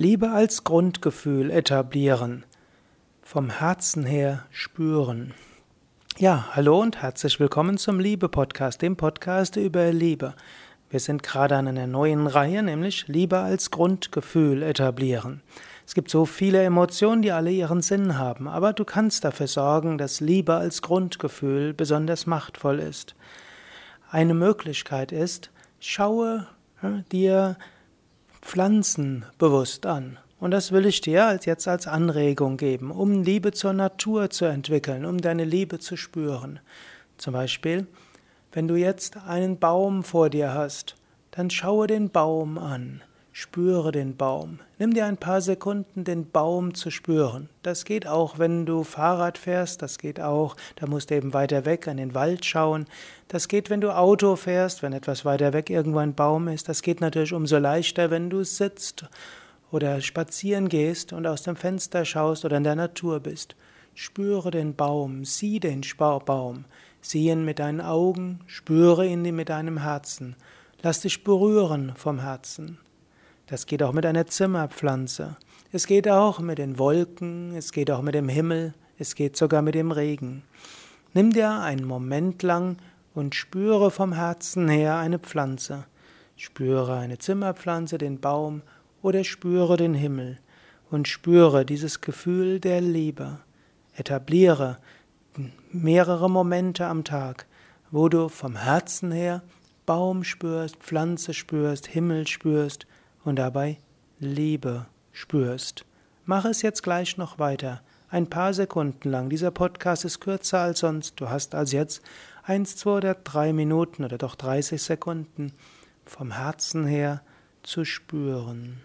Liebe als Grundgefühl etablieren. Vom Herzen her spüren. Ja, hallo und herzlich willkommen zum Liebe-Podcast, dem Podcast über Liebe. Wir sind gerade an einer neuen Reihe, nämlich Liebe als Grundgefühl etablieren. Es gibt so viele Emotionen, die alle ihren Sinn haben, aber du kannst dafür sorgen, dass Liebe als Grundgefühl besonders machtvoll ist. Eine Möglichkeit ist, schaue dir Pflanzen bewusst an. Und das will ich dir als jetzt als Anregung geben, um Liebe zur Natur zu entwickeln, um deine Liebe zu spüren. Zum Beispiel, wenn du jetzt einen Baum vor dir hast, dann schaue den Baum an. Spüre den Baum. Nimm dir ein paar Sekunden, den Baum zu spüren. Das geht auch, wenn du Fahrrad fährst, das geht auch, da musst du eben weiter weg an den Wald schauen. Das geht, wenn du Auto fährst, wenn etwas weiter weg irgendwo ein Baum ist. Das geht natürlich umso leichter, wenn du sitzt oder spazieren gehst und aus dem Fenster schaust oder in der Natur bist. Spüre den Baum, sieh den Baum, sieh ihn mit deinen Augen, spüre ihn mit deinem Herzen. Lass dich berühren vom Herzen. Das geht auch mit einer Zimmerpflanze. Es geht auch mit den Wolken, es geht auch mit dem Himmel, es geht sogar mit dem Regen. Nimm dir einen Moment lang und spüre vom Herzen her eine Pflanze. Spüre eine Zimmerpflanze, den Baum oder spüre den Himmel und spüre dieses Gefühl der Liebe. Etabliere mehrere Momente am Tag, wo du vom Herzen her Baum spürst, Pflanze spürst, Himmel spürst und dabei Liebe spürst. Mach es jetzt gleich noch weiter. Ein paar Sekunden lang. Dieser Podcast ist kürzer als sonst. Du hast also jetzt eins, zwei oder drei Minuten oder doch 30 Sekunden vom Herzen her zu spüren.